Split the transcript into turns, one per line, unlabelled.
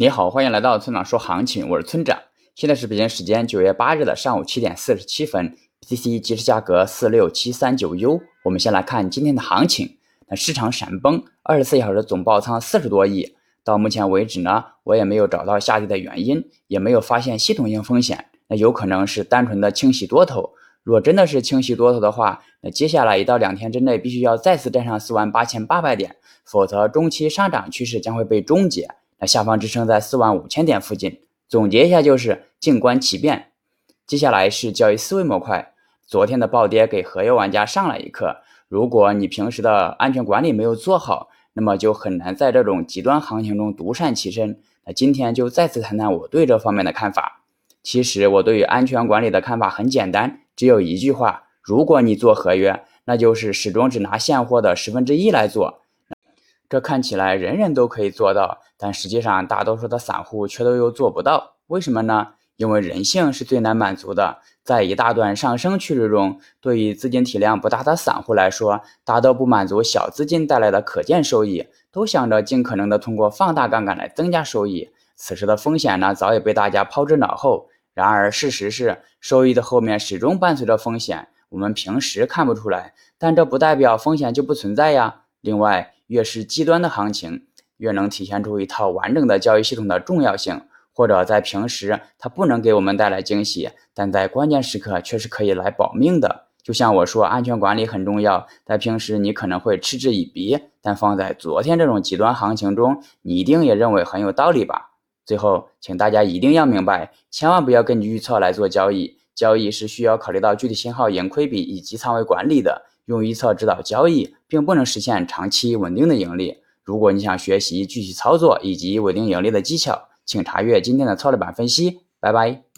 你好，欢迎来到村长说行情，我是村长。现在是北京时间九月八日的上午七点四十七分，BTC 即时价格四六七三九 U。我们先来看今天的行情。那市场闪崩，二十四小时总爆仓四十多亿。到目前为止呢，我也没有找到下跌的原因，也没有发现系统性风险。那有可能是单纯的清洗多头。若真的是清洗多头的话，那接下来一到两天之内必须要再次站上四万八千八百点，否则中期上涨趋势将会被终结。那下方支撑在四万五千点附近。总结一下就是静观其变。接下来是交易思维模块。昨天的暴跌给合约玩家上了一课。如果你平时的安全管理没有做好，那么就很难在这种极端行情中独善其身。那今天就再次谈谈我对这方面的看法。其实我对于安全管理的看法很简单，只有一句话：如果你做合约，那就是始终只拿现货的十分之一来做。这看起来人人都可以做到，但实际上大多数的散户却都又做不到。为什么呢？因为人性是最难满足的。在一大段上升趋势中，对于资金体量不大的散户来说，大都不满足小资金带来的可见收益，都想着尽可能的通过放大杠杆来增加收益。此时的风险呢，早已被大家抛之脑后。然而，事实是，收益的后面始终伴随着风险。我们平时看不出来，但这不代表风险就不存在呀。另外，越是极端的行情，越能体现出一套完整的交易系统的重要性。或者在平时它不能给我们带来惊喜，但在关键时刻却是可以来保命的。就像我说，安全管理很重要，在平时你可能会嗤之以鼻，但放在昨天这种极端行情中，你一定也认为很有道理吧？最后，请大家一定要明白，千万不要根据预测来做交易，交易是需要考虑到具体信号、盈亏比以及仓位管理的。用预测指导交易，并不能实现长期稳定的盈利。如果你想学习具体操作以及稳定盈利的技巧，请查阅今天的策略版分析。拜拜。